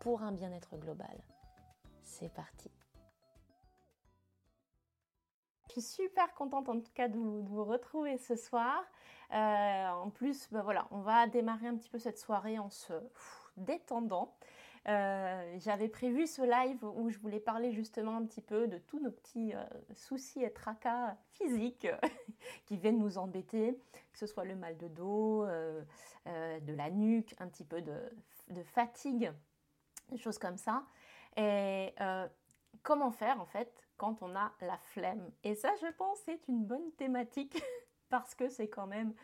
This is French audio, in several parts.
pour un bien-être global. C'est parti. Je suis super contente en tout cas de vous, retrouver ce soir. Euh, en plus, ben voilà, on va démarrer un petit peu cette soirée en se détendant. Euh, j'avais prévu ce live où je voulais parler justement un petit peu de tous nos petits euh, soucis et tracas physiques qui viennent nous embêter, que ce soit le mal de dos, de la nuque, un petit peu de fatigue, des choses comme ça. Et comment faire en fait quand on a la flemme? Et ça, je pense, c'est une bonne thématique parce que c'est quand même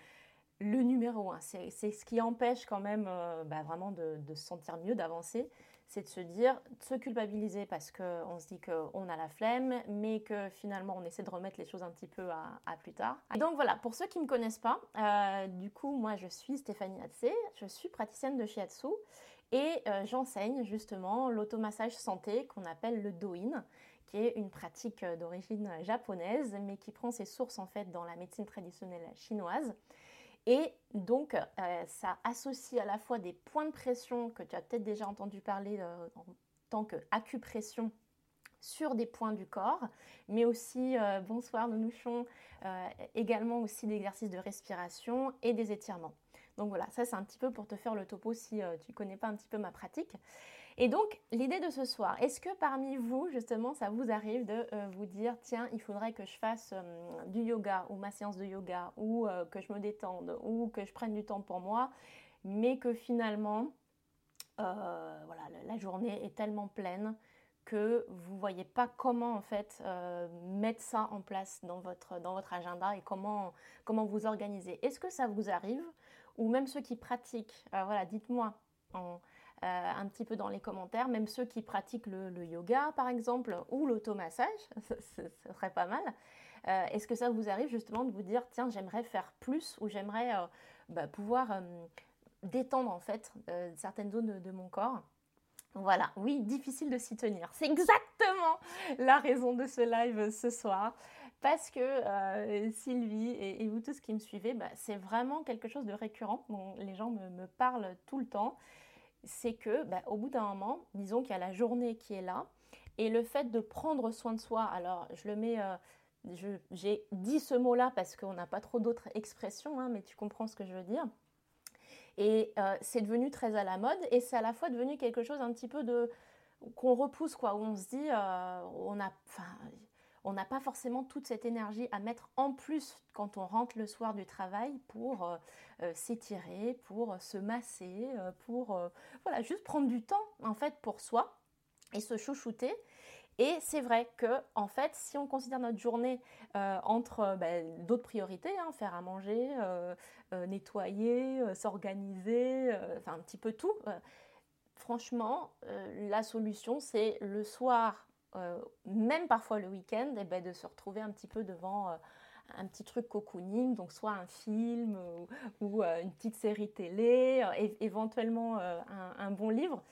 le numéro un. C'est ce qui empêche quand même euh, bah, vraiment de, se sentir mieux, d'avancer. C'est de se dire, de se culpabiliser parce qu'on se dit qu'on a la flemme, mais que finalement on essaie de remettre les choses un petit peu à, plus tard. donc voilà, pour ceux qui ne me connaissent pas, euh, du coup, moi je suis Stéphanie Hatsé, je suis praticienne de shiatsu et euh, j'enseigne justement l'automassage santé qu'on appelle le Doin qui est une pratique d'origine japonaise, mais qui prend ses sources en fait dans la médecine traditionnelle chinoise. Et donc, euh, ça associe à la fois des points de pression que tu as peut-être déjà entendu parler euh, en tant qu'acupression sur des points du corps, mais aussi, euh, bonsoir nounouchon, également aussi d'exercices de respiration et des étirements. Donc voilà, ça c'est un petit peu pour te faire le topo si tu ne connais pas un petit peu ma pratique. Et donc, l'idée de ce soir, est-ce que parmi vous, justement, ça vous arrive de euh, vous dire, tiens, il faudrait que je fasse euh, du yoga ou ma séance de yoga, ou euh, que je me détende, ou que je prenne du temps pour moi, mais que finalement, voilà, la journée est tellement pleine que vous ne voyez pas comment en fait mettre ça en place dans votre, dans votre agenda et comment, comment vous organiser. Est-ce que ça vous arrive Ou même ceux qui pratiquent, voilà, dites-moi en, euh, un petit peu dans les commentaires, même ceux qui pratiquent le, yoga par exemple ou l'automassage, ce serait pas mal. Euh, est-ce que ça vous arrive justement de vous dire tiens j'aimerais faire plus ou j'aimerais euh, bah, pouvoir détendre en fait certaines zones de, mon corps? Voilà, oui, difficile de s'y tenir. C'est exactement la raison de ce live ce soir. Parce que Sylvie et, vous tous qui me suivez, bah, c'est vraiment quelque chose de récurrent. les gens me, parlent tout le temps c'est que bah, au bout d'un moment, disons qu'il y a la journée qui est là, et le fait de prendre soin de soi, alors je le mets, euh, j'ai dit ce mot-là parce qu'on n'a pas trop d'autres expressions, hein, mais tu comprends ce que je veux dire. Et euh, c'est devenu très à la mode, et c'est à la fois devenu quelque chose un petit peu de qu'on repousse, quoi, où on se dit, euh, on a, on n'a pas forcément toute cette énergie à mettre en plus quand on rentre le soir du travail pour euh, euh, s'étirer, pour se masser, euh, pour voilà, juste prendre du temps en fait pour soi et se chouchouter. Et c'est vrai que, en fait, si on considère notre journée entre ben, d'autres priorités, hein, faire à manger, nettoyer, s'organiser, enfin un petit peu tout, franchement, la solution, c'est le soir euh, même parfois le week-end, eh ben, de se retrouver un petit peu devant euh, un petit truc cocooning, donc soit un film ou, euh, une petite série télé, éventuellement un, bon livre.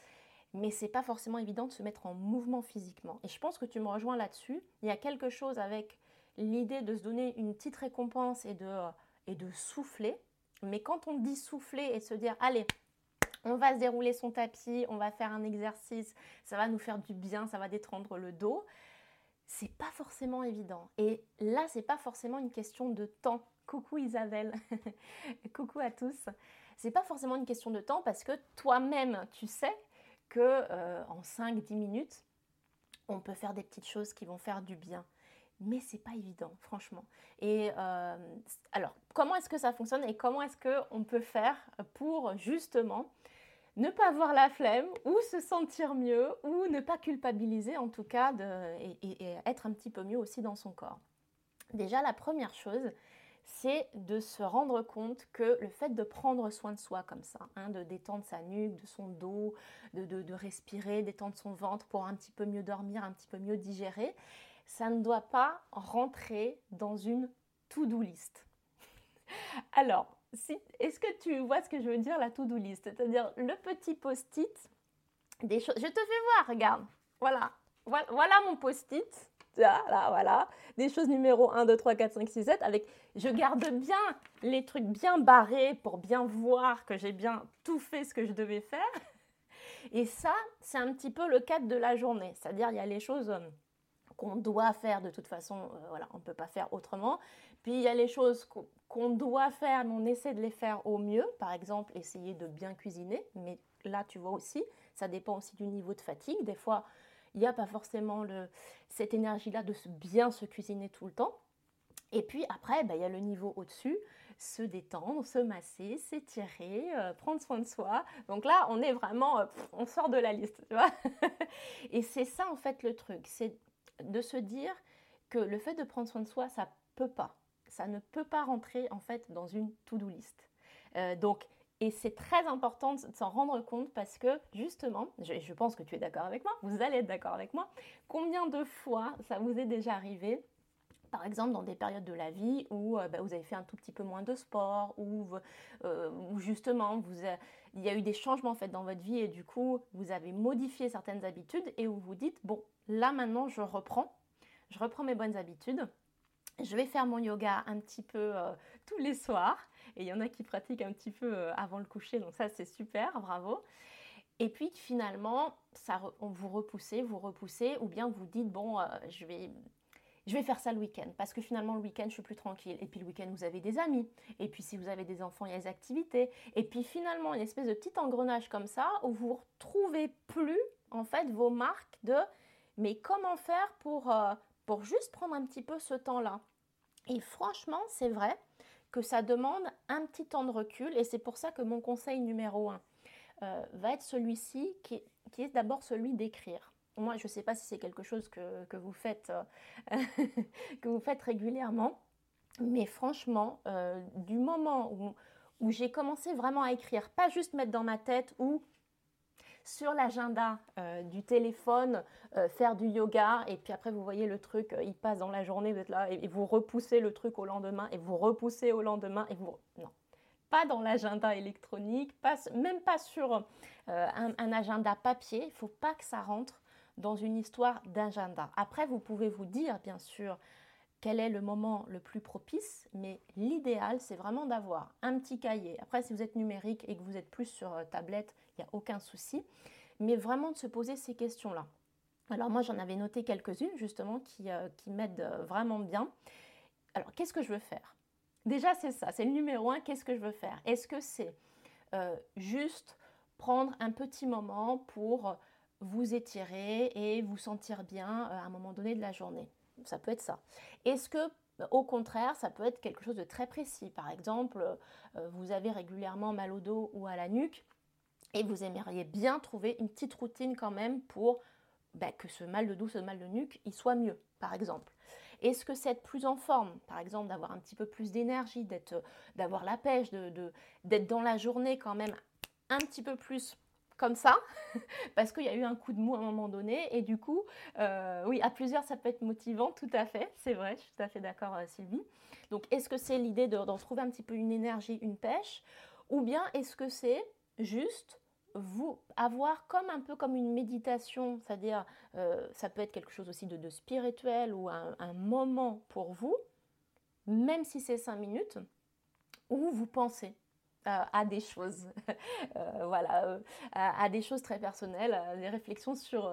Mais c'est pas forcément évident de se mettre en mouvement physiquement. Et je pense que tu me rejoins là-dessus. Il y a quelque chose avec l'idée de se donner une petite récompense et de, et de souffler. Mais quand on dit souffler et se dire, allez, on va se dérouler son tapis, on va faire un exercice, ça va nous faire du bien, ça va détendre le dos. C'est pas forcément évident. Et là, c'est pas forcément une question de temps. Coucou Isabelle, coucou à tous. C'est pas forcément une question de temps parce que toi-même, tu sais que euh, en 5-10 minutes, on peut faire des petites choses qui vont faire du bien mais c'est pas évident, franchement. Et euh, alors, comment est-ce que ça fonctionne et comment est-ce qu'on peut faire pour justement ne pas avoir la flemme ou se sentir mieux ou ne pas culpabiliser en tout cas et, être un petit peu mieux aussi dans son corps. Déjà, la première chose, c'est de se rendre compte que le fait de prendre soin de soi comme ça, hein, de détendre sa nuque, de son dos, de, de, respirer, détendre son ventre pour un petit peu mieux dormir, un petit peu mieux digérer, ça ne doit pas rentrer dans une to-do list. Alors, est-ce que tu vois ce que je veux dire, la to-do list? C'est-à-dire le petit post-it des choses. Je te fais voir, regarde. Voilà. Voilà, mon post-it. Là, voilà. Des choses numéro 1, 2, 3, 4, 5, 6, 7. Avec, je garde bien les trucs bien barrés pour bien voir que j'ai bien tout fait ce que je devais faire. Et ça, c'est un petit peu le cadre de la journée. C'est-à-dire, il y a les choses euh, qu'on doit faire de toute façon, euh, voilà, on ne peut pas faire autrement. Puis il y a les choses qu'on doit faire, mais on essaie de les faire au mieux. Par exemple, essayer de bien cuisiner. Mais là, tu vois aussi, ça dépend aussi du niveau de fatigue. Des fois, il n'y a pas forcément cette énergie-là de bien se cuisiner tout le temps. Et puis après, bah, il y a le niveau au-dessus, se détendre, se masser, s'étirer, euh, prendre soin de soi. Donc là, on est vraiment, euh, on sort de la liste, tu vois. Et c'est ça en fait le truc, c'est de se dire que le fait de prendre soin de soi, ça peut pas, ça ne peut pas rentrer en fait dans une to-do list. Euh, donc et c'est très important de s'en rendre compte parce que justement, je, pense que tu es d'accord avec moi, vous allez être d'accord avec moi, combien de fois ça vous est déjà arrivé par exemple dans des périodes de la vie où euh, bah, vous avez fait un tout petit peu moins de sport, ou euh, justement vous il y a eu des changements faits dans votre vie et du coup vous avez modifié certaines habitudes et où vous dites bon là maintenant je reprends, je reprends mes bonnes habitudes, je vais faire mon yoga un petit peu euh, tous les soirs et il y en a qui pratiquent un petit peu euh, avant le coucher, donc ça c'est super, bravo. Et puis finalement, ça, vous repoussez, vous repoussez, ou bien vous dites, bon, euh, je, vais, faire ça le week-end, parce que finalement le week-end, je suis plus tranquille. Et puis le week-end, vous avez des amis. Et puis si vous avez des enfants, il y a des activités. Et puis finalement, une espèce de petit engrenage comme ça, où vous ne retrouvez plus, en fait, vos marques de, mais comment faire pour, pour juste prendre un petit peu ce temps-là Et franchement, c'est vrai, que ça demande un petit temps de recul et c'est pour ça que mon conseil numéro un euh, va être celui-ci qui, est d'abord celui d'écrire. Moi, je ne sais pas si c'est quelque chose que, vous, faites, euh, que vous faites régulièrement, mais franchement, euh, du moment où j'ai commencé vraiment à écrire, pas juste mettre dans ma tête ou sur l'agenda euh, du téléphone, euh, faire du yoga, et puis après vous voyez le truc, euh, il passe dans la journée, vous êtes là, et, vous repoussez le truc au lendemain, et vous repoussez au lendemain, et vous... Non, pas dans l'agenda électronique, pas, même pas sur un, un, agenda papier, il ne faut pas que ça rentre dans une histoire d'agenda. Après, vous pouvez vous dire, bien sûr, quel est le moment le plus propice, mais l'idéal, c'est vraiment d'avoir un petit cahier. Après, si vous êtes numérique et que vous êtes plus sur tablette, aucun souci. Mais vraiment de se poser ces questions-là. Alors moi, j'en avais noté quelques-unes justement qui, euh, m'aident euh, vraiment bien. Alors, qu'est-ce que je veux faire? Déjà, c'est ça, c'est le numéro un, qu'est-ce que je veux faire? Est-ce que c'est euh, juste prendre un petit moment pour vous étirer et vous sentir bien à un moment donné de la journée? Ça peut être ça. Est-ce que au contraire, ça peut être quelque chose de très précis? Par exemple, vous avez régulièrement mal au dos ou à la nuque et vous aimeriez bien trouver une petite routine quand même pour bah, que ce mal de dos, ce mal de nuque, il soit mieux, par exemple. Est-ce que c'est être plus en forme, par exemple, d'avoir un petit peu plus d'énergie, d'être, d'avoir la pêche, de, d'être dans la journée quand même un petit peu plus comme ça, parce qu'il y a eu un coup de mou à un moment donné, et du coup, euh, oui, à plusieurs, ça peut être motivant, tout à fait, c'est vrai, je suis tout à fait d'accord, euh, Sylvie. Donc, est-ce que c'est l'idée de, d'en trouver un petit peu une énergie, une pêche, ou bien est-ce que c'est juste vous avoir comme un peu comme une méditation, c'est-à-dire euh, ça peut être quelque chose aussi de, spirituel ou un, moment pour vous, même si c'est cinq minutes, où vous pensez euh, à des choses, euh, voilà, à, des choses très personnelles, des réflexions sur,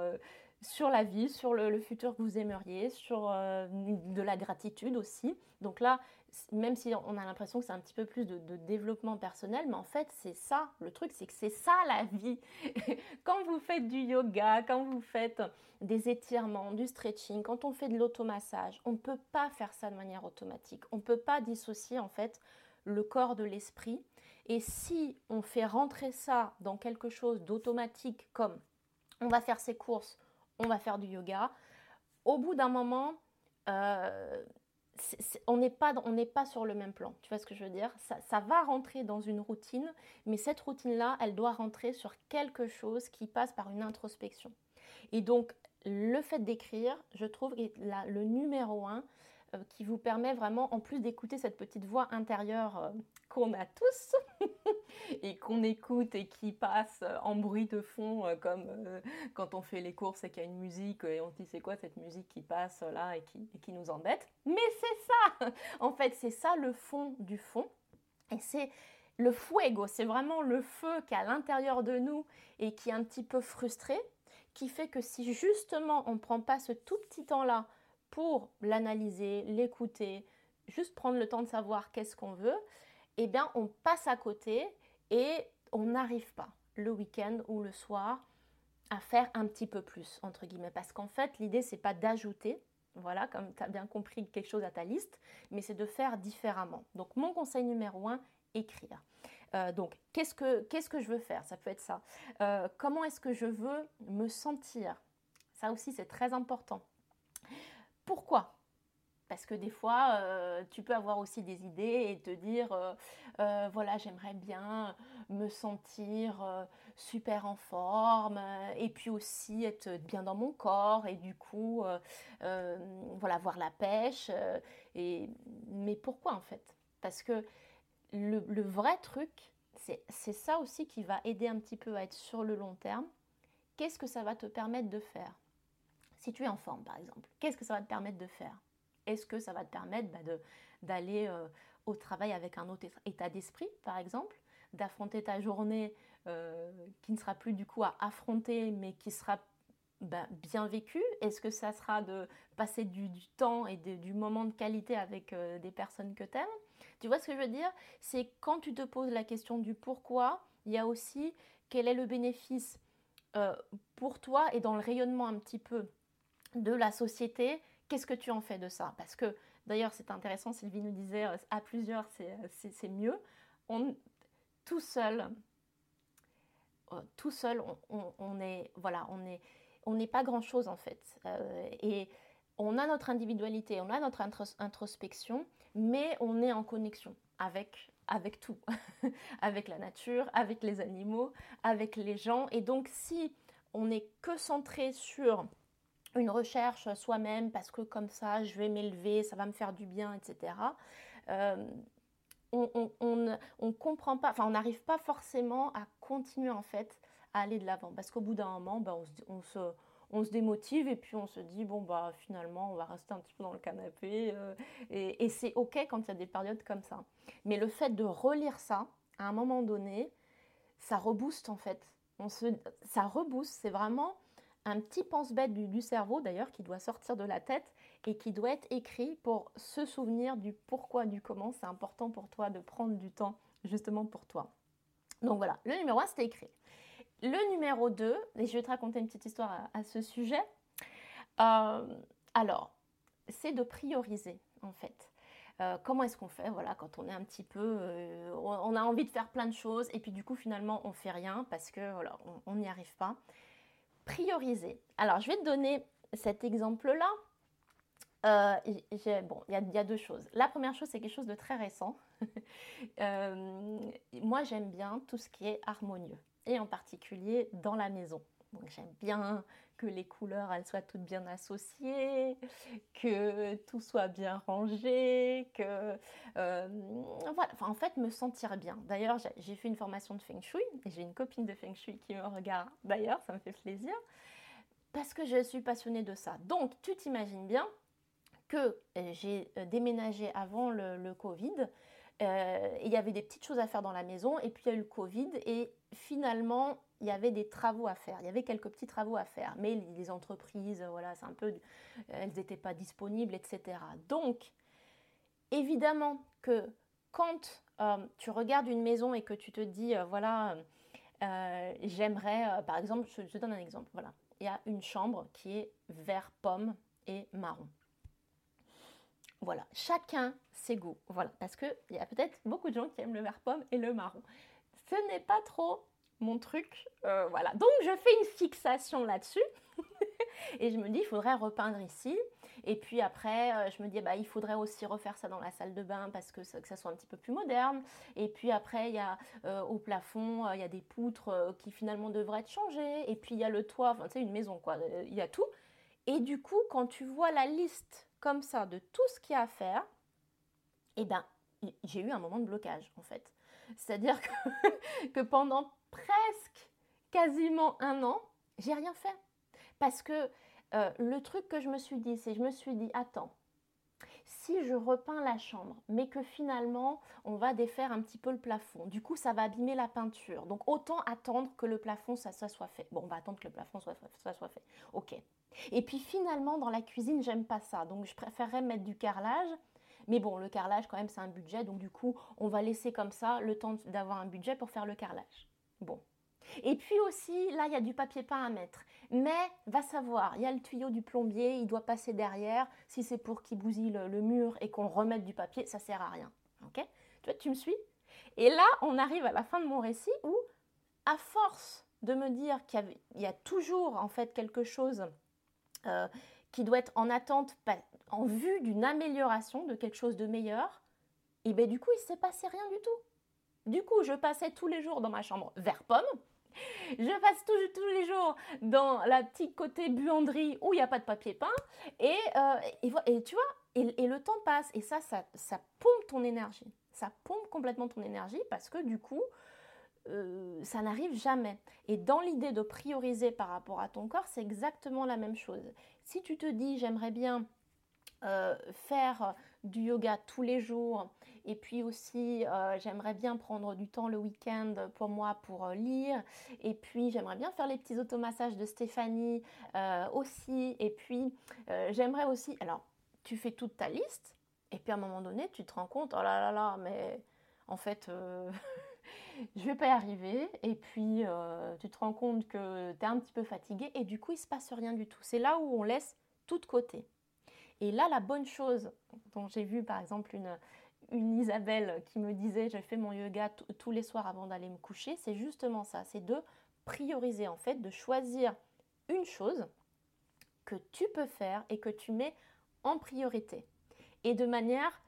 sur la vie, sur le, futur que vous aimeriez, sur de la gratitude aussi. Donc là, même si on a l'impression que c'est un petit peu plus de, développement personnel, mais en fait c'est ça, le truc c'est que c'est ça la vie. quand vous faites du yoga, quand vous faites des étirements, du stretching, quand on fait de l'automassage, on ne peut pas faire ça de manière automatique. On ne peut pas dissocier en fait le corps de l'esprit. Et si on fait rentrer ça dans quelque chose d'automatique comme on va faire ses courses, on va faire du yoga, au bout d'un moment, euh, on n'est pas, pas sur le même plan. Tu vois ce que je veux dire? Ça, va rentrer dans une routine, mais cette routine-là, elle doit rentrer sur quelque chose qui passe par une introspection. Et donc, le fait d'écrire, je trouve, est le numéro un euh, qui vous permet vraiment, en plus d'écouter cette petite voix intérieure euh, qu'on a tous et qu'on écoute et qui passe euh, en bruit de fond, comme quand on fait les courses et qu'il y a une musique et on se dit c'est quoi cette musique qui passe là et qui, qui nous embête? Mais c'est ça En fait, c'est ça le fond du fond. Et c'est le fuego, c'est vraiment le feu qui est à l'intérieur de nous et qui est un petit peu frustré, qui fait que si justement on ne prend pas ce tout petit temps-là pour l'analyser, l'écouter, juste prendre le temps de savoir qu'est-ce qu'on veut, eh bien on passe à côté et on n'arrive pas le week-end ou le soir à faire un petit peu plus entre guillemets. Parce qu'en fait l'idée c'est pas d'ajouter voilà comme tu as bien compris quelque chose à ta liste mais c'est de faire différemment. Donc mon conseil numéro un écrire. Euh, donc qu'est-ce que qu'est-ce que je veux faire? Ça peut être ça. Euh, comment est-ce que je veux me sentir? Ça aussi c'est très important. Pourquoi? Parce que des fois, euh, tu peux avoir aussi des idées et te dire, euh, euh, voilà, j'aimerais bien me sentir super en forme et puis aussi être bien dans mon corps et du coup, voilà, voir la pêche. mais pourquoi en fait? Parce que le vrai truc, c'est ça aussi qui va aider un petit peu à être sur le long terme. Qu'est-ce que ça va te permettre de faire? Si tu es en forme, par exemple, qu'est-ce que ça va te permettre de faire? Est-ce que ça va te permettre bah, d'aller euh, au travail avec un autre état d'esprit, par exemple D'affronter ta journée euh, qui ne sera plus du coup à affronter, mais qui sera bah, bien vécue? Est-ce que ça sera de passer du, temps et du moment de qualité avec euh, des personnes que tu aimes Tu vois ce que je veux dire? C'est quand tu te poses la question du pourquoi, il y a aussi quel est le bénéfice pour toi et dans le rayonnement un petit peu de la société, qu'est-ce que tu en fais de ça? Parce que d'ailleurs, c'est intéressant, Sylvie nous disait euh, à plusieurs, c'est mieux. On, tout seul, euh, tout seul, on, est, voilà, on est, on n'est pas grand chose en fait. Euh, et on a notre individualité, on a notre introspection, mais on est en connexion avec, avec tout, avec la nature, avec les animaux, avec les gens. Et donc, si on n'est que centré sur une recherche soi-même parce que comme ça je vais m'élever, ça va me faire du bien, etc. Euh, on, on, comprend pas, enfin on n'arrive pas forcément à continuer en fait à aller de l'avant parce qu'au bout d'un moment, ben, on, se, on, se, démotive et puis on se dit bon bah finalement on va rester un petit peu dans le canapé euh, et, et c'est ok quand il y a des périodes comme ça. Mais le fait de relire ça à un moment donné, ça rebooste en fait. On se, ça rebooste, c'est vraiment un petit pense-bête du, cerveau d'ailleurs qui doit sortir de la tête et qui doit être écrit pour se souvenir du pourquoi, du comment. C'est important pour toi de prendre du temps justement pour toi. Donc voilà, le numéro 1, c'était écrit. Le numéro 2, et je vais te raconter une petite histoire à, ce sujet. Euh, alors, c'est de prioriser en fait. Euh, comment est-ce qu'on fait voilà, quand on est un petit peu... Euh, on, a envie de faire plein de choses et puis du coup finalement on fait rien parce que voilà, on n'y arrive pas prioriser. Alors, je vais te donner cet exemple-là. Euh, bon, il y, a deux choses. La première chose, c'est quelque chose de très récent. Euh, moi, j'aime bien tout ce qui est harmonieux, et en particulier dans la maison. Donc, j'aime bien que les couleurs elles soient toutes bien associées, que tout soit bien rangé, que euh, voilà, enfin, en fait me sentir bien. D'ailleurs, j'ai fait une formation de feng shui et j'ai une copine de feng shui qui me regarde. D'ailleurs, ça me fait plaisir parce que je suis passionnée de ça. Donc, tu t'imagines bien que euh, j'ai euh, déménagé avant le, Covid. il y avait des petites choses à faire dans la maison et puis il y a eu le Covid et finalement il y avait des travaux à faire. Il y avait quelques petits travaux à faire, mais les entreprises, voilà, c'est un peu, elles n'étaient pas disponibles, etc. Donc, évidemment que quand euh, tu regardes une maison et que tu te dis, euh, voilà, euh, j'aimerais, par exemple, je, te donne un exemple, voilà, il y a une chambre qui est vert pomme et marron. Voilà, chacun ses goûts, voilà, parce qu'il y a peut-être beaucoup de gens qui aiment le vert pomme et le marron. Ce n'est pas trop mon truc. Euh, voilà. Donc je fais une fixation là-dessus. et je me dis, il faudrait repeindre ici. Et puis après, euh, je me dis, bah, il faudrait aussi refaire ça dans la salle de bain parce que ça, que ça soit un petit peu plus moderne. Et puis après, il y a euh, au plafond, il y a des poutres qui finalement devraient être changées. Et puis il y a le toit, enfin, tu sais, une maison, quoi. Il y a tout. Et du coup, quand tu vois la liste comme ça de tout ce qu'il y a à faire, eh ben, j'ai eu un moment de blocage, en fait. C'est-à-dire que, que pendant presque quasiment un an, j'ai rien fait. Parce que euh, le truc que je me suis dit, c'est je me suis dit, attends, si je repeins la chambre, mais que finalement on va défaire un petit peu le plafond, du coup ça va abîmer la peinture. Donc autant attendre que le plafond ça, soit fait. Bon, on va attendre que le plafond soit, ça soit fait. Ok. Et puis finalement dans la cuisine j'aime pas ça, donc je préférerais mettre du carrelage. Mais bon, le carrelage quand même c'est un budget, donc du coup on va laisser comme ça le temps d'avoir un budget pour faire le carrelage. Bon, et puis aussi, là, il y a du papier peint à mettre. Mais, va savoir, il y a le tuyau du plombier, il doit passer derrière. Si c'est pour qu'il bousille le, mur et qu'on remette du papier, ça sert à rien. Ok? Tu vois, tu me suis? Et là, on arrive à la fin de mon récit où, à force de me dire qu'il y, a toujours en fait quelque chose euh, qui doit être en attente, en vue d'une amélioration, de quelque chose de meilleur, et bien du coup, il ne s'est passé rien du tout. Du coup, je passais tous les jours dans ma chambre vert pomme, je passe tous, les jours dans la petite côté buanderie où il n'y a pas de papier peint. Et, euh, et, tu vois, et, le temps passe. Et ça, ça, ça, pompe ton énergie. Ça pompe complètement ton énergie parce que du coup, euh, ça n'arrive jamais. Et dans l'idée de prioriser par rapport à ton corps, c'est exactement la même chose. Si tu te dis, j'aimerais bien euh, faire du yoga tous les jours. Et puis aussi, euh, j'aimerais bien prendre du temps le week-end pour moi pour euh, lire. Et puis, j'aimerais bien faire les petits automassages de Stéphanie euh, aussi. Et puis, j'aimerais aussi... Alors, tu fais toute ta liste. Et puis, à un moment donné, tu te rends compte, oh là là là, mais en fait... je vais pas y arriver. Et puis, tu te rends compte que tu es un petit peu fatigué. Et du coup, il se passe rien du tout. C'est là où on laisse tout de côté. Et là, la bonne chose dont j'ai vu par exemple une, Isabelle qui me disait je fais mon yoga tous les soirs avant d'aller me coucher, c'est justement ça, c'est de prioriser en fait, de choisir une chose que tu peux faire et que tu mets en priorité et de manière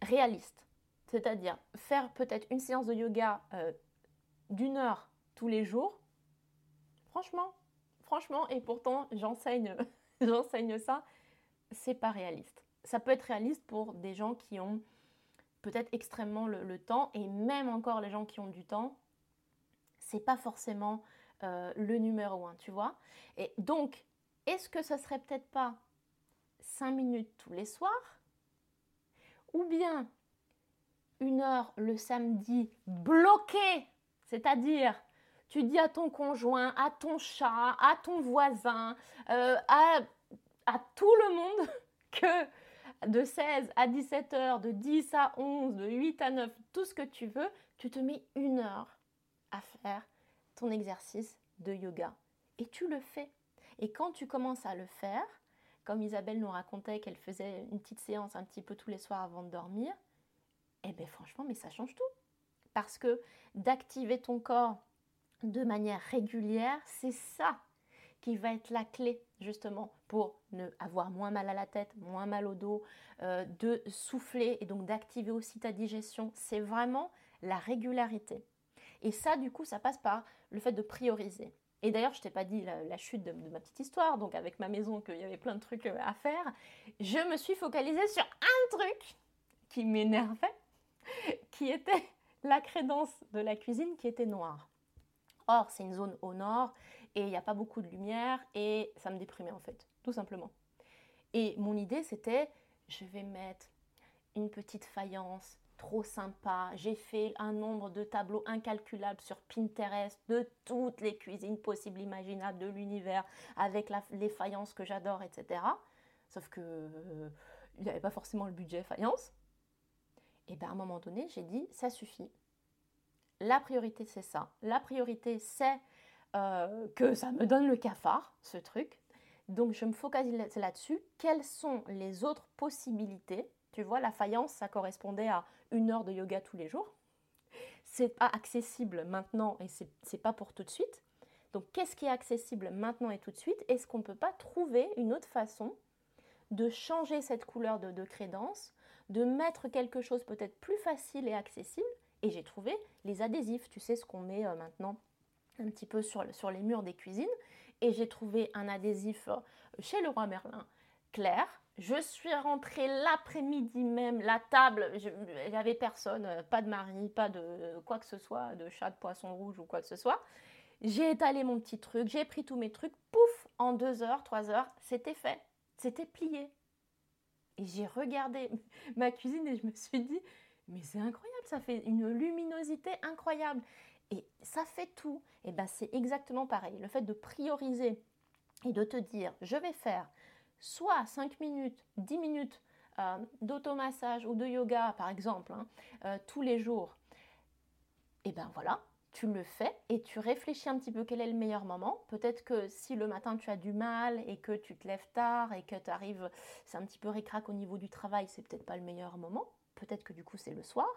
réaliste. C'est-à-dire faire peut-être une séance de yoga euh, d'une heure tous les jours. Franchement, franchement, et pourtant j'enseigne, j'enseigne ça, c'est pas réaliste. Ça peut être réaliste pour des gens qui ont peut-être extrêmement le, temps, et même encore les gens qui ont du temps, c'est pas forcément euh, le numéro un, tu vois. Et donc, est-ce que ça serait peut-être pas 5 minutes tous les soirs Ou bien une heure le samedi bloqué, c'est-à-dire tu dis à ton conjoint, à ton chat, à ton voisin, euh, à à tout le monde que de 16 à 17 heures, de 10 à 11, de 8 à 9, tout ce que tu veux, tu te mets une heure à faire ton exercice de yoga. Et tu le fais. Et quand tu commences à le faire, comme Isabelle nous racontait qu'elle faisait une petite séance un petit peu tous les soirs avant de dormir, eh bien franchement, mais ça change tout. Parce que d'activer ton corps de manière régulière, c'est ça qui va être la clé justement pour ne avoir moins mal à la tête, moins mal au dos, euh, de souffler et donc d'activer aussi ta digestion. C'est vraiment la régularité. Et ça, du coup, ça passe par le fait de prioriser. Et d'ailleurs, je t'ai pas dit la, chute de, ma petite histoire, donc avec ma maison, qu'il y avait plein de trucs euh, à faire. Je me suis focalisée sur un truc qui m'énervait, qui était la crédence de la cuisine qui était noire. Or, c'est une zone au nord et il n'y a pas beaucoup de lumière et ça me déprimait en fait, tout simplement. Et mon idée c'était, je vais mettre une petite faïence trop sympa. J'ai fait un nombre de tableaux incalculables sur Pinterest de toutes les cuisines possibles, imaginables de l'univers, avec les faïences que j'adore, etc. Sauf que euh, il n'y avait pas forcément le budget faïence. Et bien à un moment donné, j'ai dit, ça suffit. La priorité, c'est ça. La priorité, c'est euh, que ça me donne le cafard, ce truc. Donc je me focalise là-dessus. Quelles sont les autres possibilités? Tu vois, la faïence, ça correspondait à une heure de yoga tous les jours. C'est pas accessible maintenant et c'est pas pour tout de suite. Donc qu'est-ce qui est accessible maintenant et tout de suite? Est-ce qu'on ne peut pas trouver une autre façon de changer cette couleur de, crédence, de mettre quelque chose peut-être plus facile et accessible? Et j'ai trouvé les adhésifs, tu sais ce qu'on met euh, maintenant? Un petit peu sur, sur les murs des cuisines. Et j'ai trouvé un adhésif euh, chez le roi Merlin clair. Je suis rentrée l'après-midi même, la table, il n'y avait personne, euh, pas de mari, pas de quoi que ce soit, de chat, de poisson rouge ou quoi que ce soit. J'ai étalé mon petit truc, j'ai pris tous mes trucs, pouf, en deux heures, trois heures, c'était fait, c'était plié. Et j'ai regardé ma cuisine et je me suis dit, mais c'est incroyable, ça fait une luminosité incroyable. Et ça fait tout. Et bien c'est exactement pareil. Le fait de prioriser et de te dire, je vais faire soit 5 minutes, 10 minutes euh, d'automassage ou de yoga, par exemple, hein, euh, tous les jours, et ben voilà, tu le fais et tu réfléchis un petit peu quel est le meilleur moment. Peut-être que si le matin tu as du mal et que tu te lèves tard et que tu arrives, c'est un petit peu ricrac au niveau du travail, c'est peut-être pas le meilleur moment. Peut-être que du coup c'est le soir.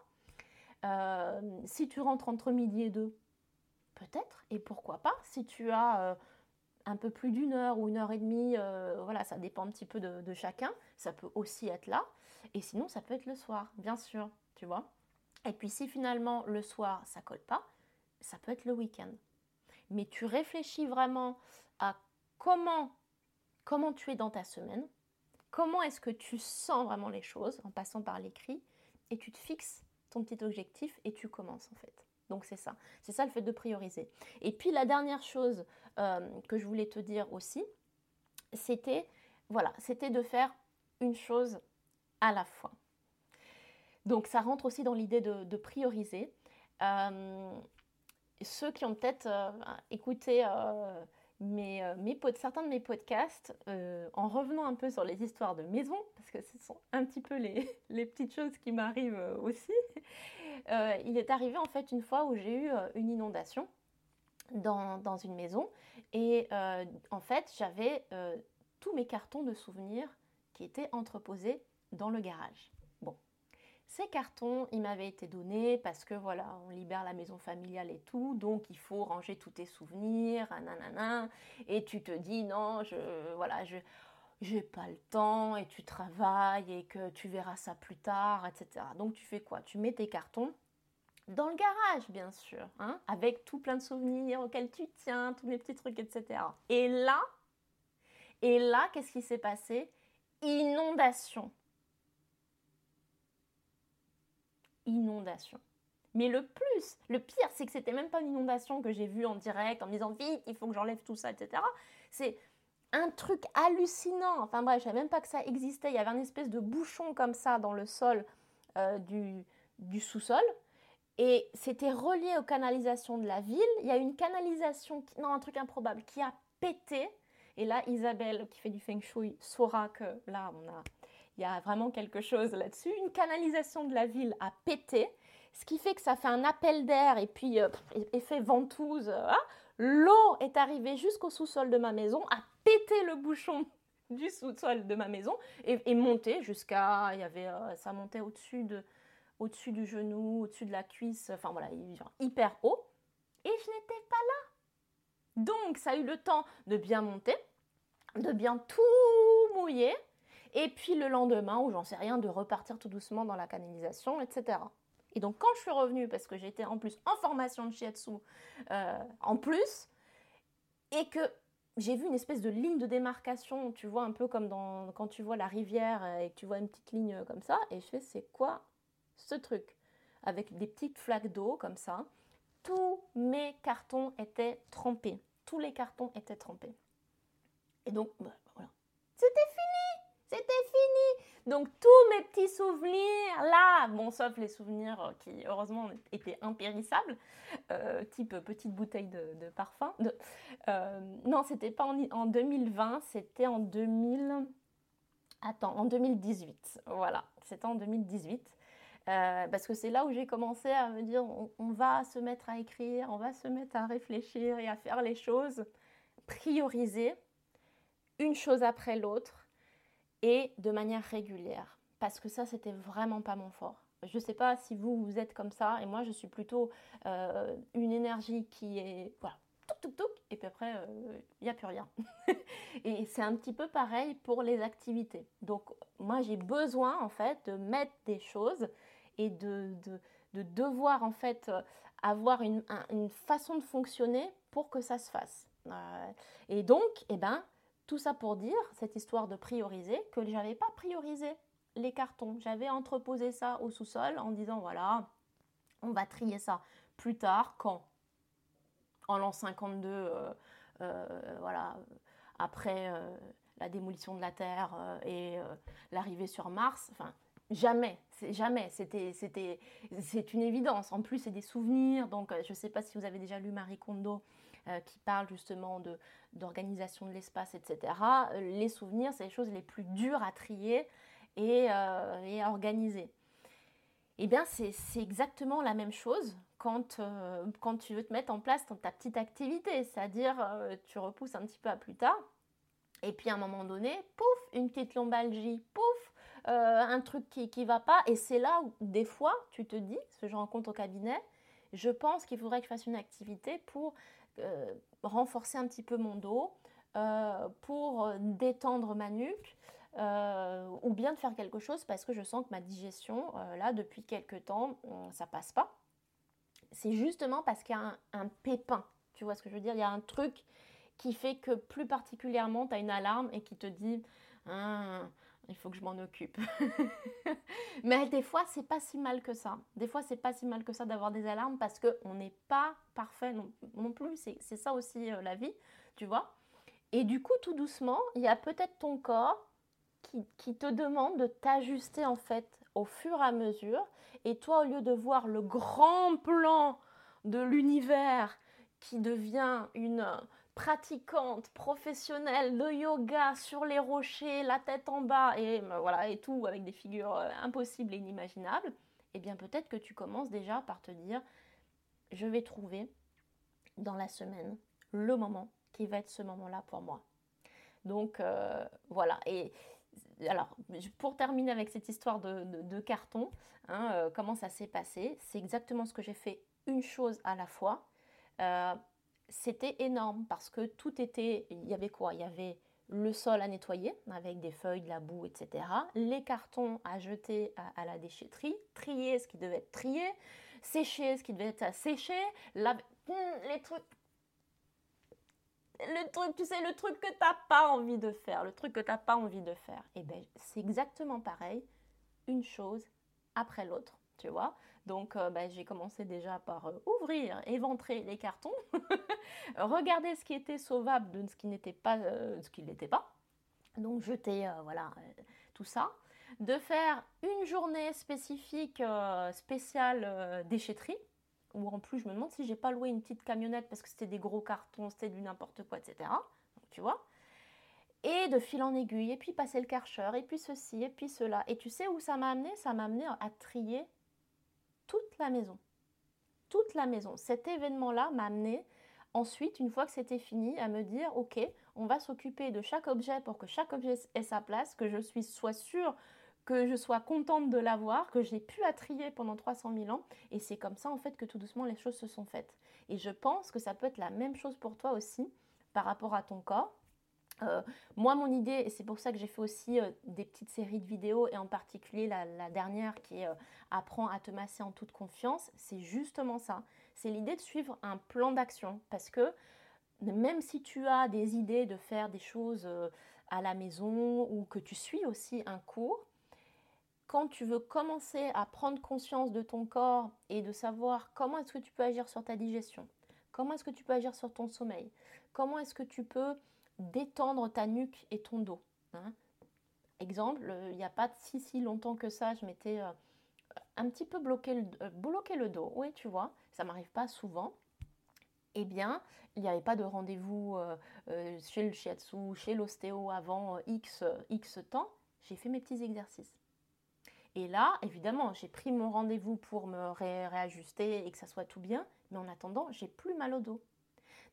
Euh, si tu rentres entre midi et deux, peut-être. Et pourquoi pas si tu as un peu plus d'une heure ou une heure et demie, euh, voilà, ça dépend un petit peu de, chacun. Ça peut aussi être là. Et sinon, ça peut être le soir, bien sûr, tu vois. Et puis si finalement le soir, ça colle pas, ça peut être le week-end. Mais tu réfléchis vraiment à comment, comment tu es dans ta semaine, comment est-ce que tu sens vraiment les choses en passant par l'écrit, et tu te fixes ton petit objectif et tu commences en fait. Donc c'est ça, c'est ça le fait de prioriser. Et puis la dernière chose euh, que je voulais te dire aussi, c'était voilà, c'était de faire une chose à la fois. Donc ça rentre aussi dans l'idée de, prioriser. Euh, ceux qui ont peut-être euh, écouté mes, certains de mes podcasts, en revenant un peu sur les histoires de maison, parce que ce sont un petit peu les, les petites choses qui m'arrivent aussi, il est arrivé en fait une fois où j'ai eu une inondation dans, une maison. Et euh, en fait, j'avais euh, tous mes cartons de souvenirs qui étaient entreposés dans le garage. Ces cartons, ils m'avaient été donnés parce que voilà, on libère la maison familiale et tout, donc il faut ranger tous tes souvenirs, nanana, et tu te dis non, je voilà, je j'ai pas le temps et tu travailles et que tu verras ça plus tard, etc. Donc tu fais quoi? Tu mets tes cartons dans le garage, bien sûr, hein, avec tout plein de souvenirs auxquels tu tiens, tous les petits trucs, etc. Et là, et là, qu'est-ce qui s'est passé? Inondation. Inondation. Mais le plus, le pire, c'est que c'était même pas une inondation que j'ai vue en direct en me disant vite, il faut que j'enlève tout ça, etc. C'est un truc hallucinant. Enfin bref, je savais même pas que ça existait. Il y avait un espèce de bouchon comme ça dans le sol euh, du, du sous-sol. Et c'était relié aux canalisations de la ville. Il y a une canalisation, non, un truc improbable, qui a pété. Et là, Isabelle, qui fait du feng shui, saura que là, on a, il y a vraiment quelque chose là-dessus. Une canalisation de la ville a pété, ce qui fait que ça fait un appel d'air et puis euh, effet ventouse. Hein. L'eau est arrivée jusqu'au sous-sol de ma maison, a pété le bouchon du sous-sol de ma maison et, et monté jusqu'à, il y avait, euh, ça montait au-dessus de au-dessus du genou, au-dessus de la cuisse, enfin voilà, hyper haut. Et je n'étais pas là. Donc ça a eu le temps de bien monter, de bien tout mouiller, et puis le lendemain, ou j'en sais rien, de repartir tout doucement dans la canalisation, etc. Et donc quand je suis revenue, parce que j'étais en plus en formation de shiatsu euh, en plus, et que j'ai vu une espèce de ligne de démarcation, tu vois, un peu comme dans, quand tu vois la rivière et que tu vois une petite ligne comme ça, et je fais, c'est quoi ce truc? Avec des petites flaques d'eau comme ça. Tous mes cartons étaient trempés. Tous les cartons étaient trempés. Et donc, bah, voilà. C'était fini C'était fini Donc, tous mes petits souvenirs, là, bon, sauf les souvenirs qui, heureusement, étaient impérissables, euh, type petite bouteille de, parfum. De, euh, non, c'était pas en, en 2020, c'était en 2000... Attends, en 2018. Voilà, c'était en 2018. Euh, parce que c'est là où j'ai commencé à me dire on, va se mettre à écrire, on va se mettre à réfléchir et à faire les choses, prioriser une chose après l'autre et de manière régulière. Parce que ça, c'était vraiment pas mon fort. Je sais pas si vous, vous êtes comme ça, et moi, je suis plutôt euh, une énergie qui est voilà, touc, touc, et puis après, il n'y a plus rien. et c'est un petit peu pareil pour les activités. Donc, moi, j'ai besoin, en fait, de mettre des choses et de, de, devoir, en fait, avoir une, façon de fonctionner pour que ça se fasse. et donc, eh ben, tout ça pour dire, cette histoire de prioriser, que je n'avais pas priorisé les cartons. J'avais entreposé ça au sous-sol en disant, voilà, on va trier ça plus tard, quand? En l'an 52, euh, euh, voilà, après euh, la démolition de la Terre et l'arrivée sur Mars. Enfin, jamais, jamais. C'était, c'était, c'est une évidence. En plus, c'est des souvenirs. Donc, je ne sais pas si vous avez déjà lu Marie Kondo. qui parle justement de, d'organisation de l'espace, etc. Les souvenirs, c'est les choses les plus dures à trier et, et à organiser. Eh bien, c'est exactement la même chose quand, euh, quand tu veux te mettre en place ta petite activité, c'est-à-dire euh, tu repousses un petit peu à plus tard, et puis à un moment donné, pouf, une petite lombalgie, pouf, euh, un truc qui ne va pas, et c'est là où des fois tu te dis, ce que je rencontre au cabinet, je pense qu'il faudrait que je fasse une activité pour renforcer un petit peu mon dos, pour détendre ma nuque, euh, ou bien de faire quelque chose parce que je sens que ma digestion, euh, là, depuis quelques temps, ça passe pas. C'est justement parce qu'il y a un, pépin. Tu vois ce que je veux dire? Il y a un truc qui fait que plus particulièrement, tu as une alarme et qui te dit ah, il faut que je m'en occupe. Mais des fois, c'est pas si mal que ça. Des fois, c'est pas si mal que ça d'avoir des alarmes parce qu'on n'est pas parfait non, plus. C'est ça aussi euh, la vie, tu vois. Et du coup, tout doucement, il y a peut-être ton corps qui, te demande de t'ajuster en fait au fur et à mesure. Et toi, au lieu de voir le grand plan de l'univers qui devient une pratiquante professionnelle de yoga sur les rochers, la tête en bas et euh, voilà et tout avec des figures euh, impossibles et inimaginables, eh bien peut-être que tu commences déjà par te dire je vais trouver dans la semaine le moment qui va être ce moment-là pour moi. Donc euh, voilà et alors, pour terminer avec cette histoire de, carton, hein, comment ça s'est passé? C'est exactement ce que j'ai fait, une chose à la fois. C'était énorme parce que tout était. Il y avait quoi? Il y avait le sol à nettoyer avec des feuilles, de la boue, etc. Les cartons à jeter à, la déchetterie, trier ce qui devait être trié, sécher ce qui devait être séché, la, les trucs le truc, tu sais, le truc que tu n'as pas envie de faire, le truc que tu n'as pas envie de faire. Et eh ben, c'est exactement pareil, une chose après l'autre, tu vois. Donc, euh, ben, j'ai commencé déjà par euh, ouvrir, éventrer les cartons, regarder ce qui était sauvable de ce qui n'était pas, euh, ce qui n'était pas. Donc, jeter, voilà, tout ça. De faire une journée spécifique, spéciale déchetterie ou en plus je me demande si j'ai pas loué une petite camionnette parce que c'était des gros cartons, c'était du n'importe quoi, etc. tu vois. Et de fil en aiguille, et puis passer le karcher, et puis ceci, et puis cela. Et tu sais où ça m'a amené? Ça m'a amené à trier toute la maison. Toute la maison. Cet événement-là m'a amené ensuite, une fois que c'était fini, à me dire, ok, on va s'occuper de chaque objet pour que chaque objet ait sa place, que je suis soit sûre que je sois contente de l'avoir, que j'ai pu trier pendant 300 000 ans. Et c'est comme ça, en fait, que tout doucement, les choses se sont faites. Et je pense que ça peut être la même chose pour toi aussi par rapport à ton corps. Euh, moi, mon idée, et c'est pour ça que j'ai fait aussi euh, des petites séries de vidéos, et en particulier la, dernière qui est euh, Apprends à te masser en toute confiance, c'est justement ça. C'est l'idée de suivre un plan d'action. Parce que même si tu as des idées de faire des choses à la maison ou que tu suis aussi un cours, quand tu veux commencer à prendre conscience de ton corps et de savoir comment est-ce que tu peux agir sur ta digestion, comment est-ce que tu peux agir sur ton sommeil, comment est-ce que tu peux détendre ta nuque et ton dos. Hein. Exemple, euh, il n'y a pas si si longtemps que ça, je m'étais euh, un petit peu bloqué le, euh, le dos. Oui, tu vois, ça m'arrive pas souvent. Eh bien, il n'y avait pas de rendez-vous chez le shiatsu, chez l'ostéo avant X, X temps. J'ai fait mes petits exercices. Et là, évidemment, j'ai pris mon rendez-vous pour me réajuster et que ça soit tout bien, mais en attendant, j'ai plus mal au dos.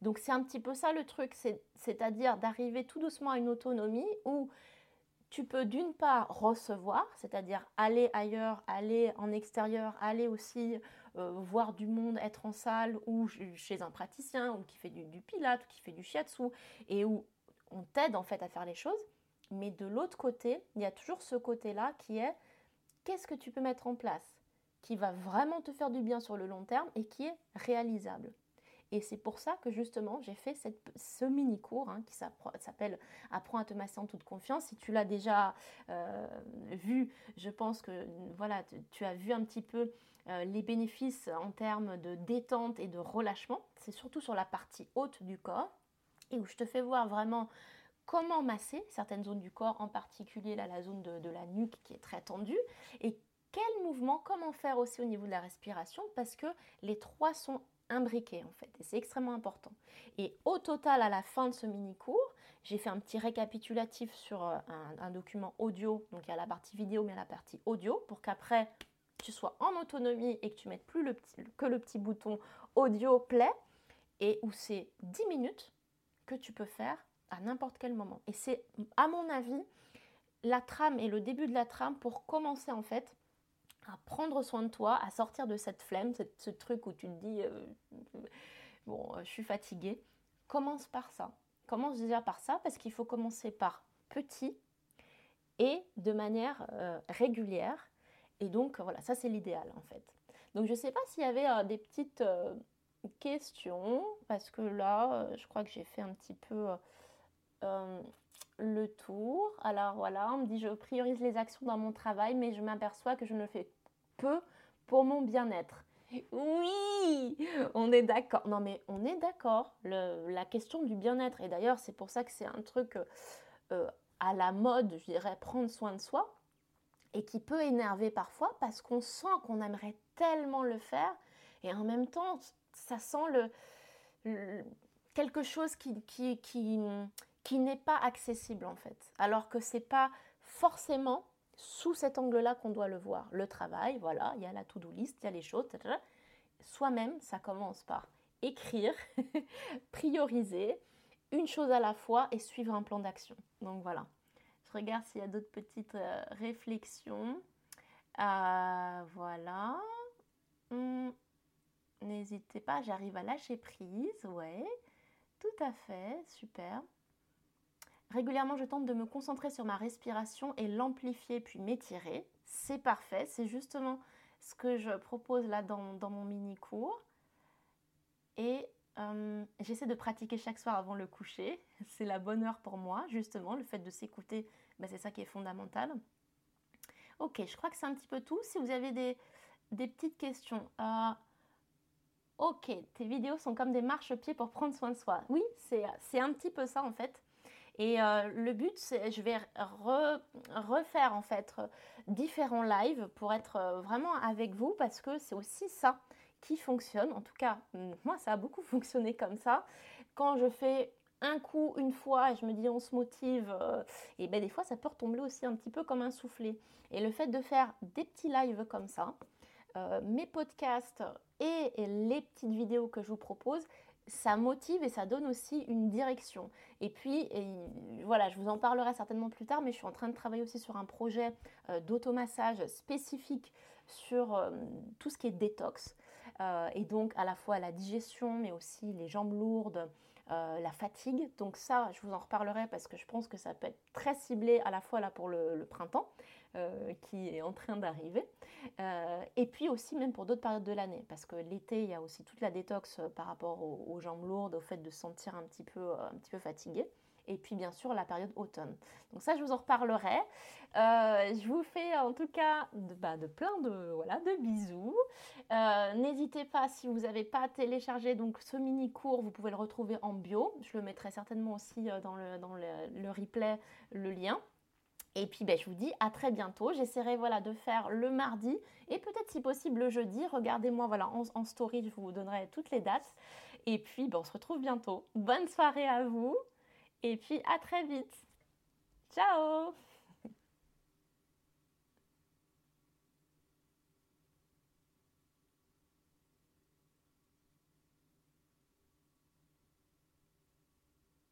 Donc c'est un petit peu ça le truc, c'est-à-dire d'arriver tout doucement à une autonomie où tu peux d'une part recevoir, c'est-à-dire aller ailleurs, aller en extérieur, aller aussi euh, voir du monde, être en salle ou chez un praticien ou qui fait du, du pilate ou qui fait du shiatsu et où on t'aide en fait à faire les choses. Mais de l'autre côté, il y a toujours ce côté-là qui est qu'est-ce que tu peux mettre en place qui va vraiment te faire du bien sur le long terme et qui est réalisable? Et c'est pour ça que justement j'ai fait ce mini cours hein, qui s'appelle Apprends à te masser en toute confiance. Si tu l'as déjà euh, vu, je pense que voilà, tu, as vu un petit peu euh, les bénéfices en termes de détente et de relâchement. C'est surtout sur la partie haute du corps et où je te fais voir vraiment comment masser certaines zones du corps, en particulier la zone de, de la nuque qui est très tendue, et quel mouvement, comment faire aussi au niveau de la respiration, parce que les trois sont imbriqués en fait, et c'est extrêmement important. Et au total, à la fin de ce mini-cours, j'ai fait un petit récapitulatif sur euh, un, document audio, donc il y a la partie vidéo, mais il y a la partie audio, pour qu'après tu sois en autonomie et que tu mettes plus que le petit bouton audio play, et où c'est 10 minutes que tu peux faire à n'importe quel moment. Et c'est, à mon avis, la trame et le début de la trame pour commencer en fait à prendre soin de toi, à sortir de cette flemme, ce truc où tu te dis euh, bon, euh, je suis fatiguée. Commence par ça. Commence déjà par ça parce qu'il faut commencer par petit et de manière euh, régulière. Et donc voilà, ça c'est l'idéal en fait. Donc je ne sais pas s'il y avait des petites questions parce que là, je crois que j'ai fait un petit peu le tour. Alors voilà, on me dit je priorise les actions dans mon travail, mais je m'aperçois que je ne fais peu pour mon bien-être. Oui, on est d'accord. Non mais on est d'accord. La question du bien-être, et d'ailleurs c'est pour ça que c'est un truc euh, à la mode, je dirais, prendre soin de soi, et qui peut énerver parfois parce qu'on sent qu'on aimerait tellement le faire, et en même temps, ça sent le, quelque chose qui, qui qui n'est pas accessible en fait. Alors que c'est pas forcément sous cet angle-là qu'on doit le voir. Le travail, voilà, il y a la to-do list, il y a les choses, Soi-même, ça commence par écrire, prioriser, une chose à la fois et suivre un plan d'action. Donc voilà. Je regarde s'il y a d'autres petites euh, réflexions. Euh, voilà. Hum, n'hésitez pas, j'arrive à lâcher prise, ouais. Tout à fait, super. Régulièrement, je tente de me concentrer sur ma respiration et l'amplifier puis m'étirer. C'est parfait, c'est justement ce que je propose là dans, mon mini-cours. Et euh, j'essaie de pratiquer chaque soir avant le coucher. C'est la bonne heure pour moi, justement. Le fait de s'écouter, ben, c'est ça qui est fondamental. Ok, je crois que c'est un petit peu tout. Si vous avez des, petites questions. Euh, ok, tes vidéos sont comme des marches-pieds pour prendre soin de soi. Oui, c'est un petit peu ça en fait. Et euh, le but, c'est je vais refaire en fait différents lives pour être euh, vraiment avec vous parce que c'est aussi ça qui fonctionne. En tout cas, moi, ça a beaucoup fonctionné comme ça. Quand je fais un coup, une fois, et je me dis on se motive, euh, et ben des fois ça peut retomber aussi un petit peu comme un soufflet. Et le fait de faire des petits lives comme ça, mes podcasts et, les petites vidéos que je vous propose, ça motive et ça donne aussi une direction. Et puis, voilà, je vous en parlerai certainement plus tard, mais je suis en train de travailler aussi sur un projet euh, d'automassage spécifique sur euh, tout ce qui est détox. Euh, et donc à la fois la digestion, mais aussi les jambes lourdes, la fatigue. Donc ça, je vous en reparlerai parce que je pense que ça peut être très ciblé à la fois là pour le printemps, euh, qui est en train d'arriver. Euh, et puis aussi même pour d'autres périodes de l'année, parce que l'été, il y a aussi toute la détox euh, par rapport aux, jambes lourdes, au fait de se sentir un petit peu, un petit peu fatigué et puis bien sûr la période automne. Donc ça, je vous en reparlerai. je vous fais en tout cas de, bah, plein de, voilà, de bisous. N'hésitez pas, si vous n'avez pas téléchargé donc, ce mini-cours, vous pouvez le retrouver en bio. Je le mettrai certainement aussi dans le, dans le replay, le lien. Et puis ben, je vous dis à très bientôt. J'essaierai voilà, de faire le mardi et peut-être si possible le jeudi. Regardez-moi voilà, en, story, je vous donnerai toutes les dates. Et puis ben, on se retrouve bientôt. Bonne soirée à vous et puis à très vite. Ciao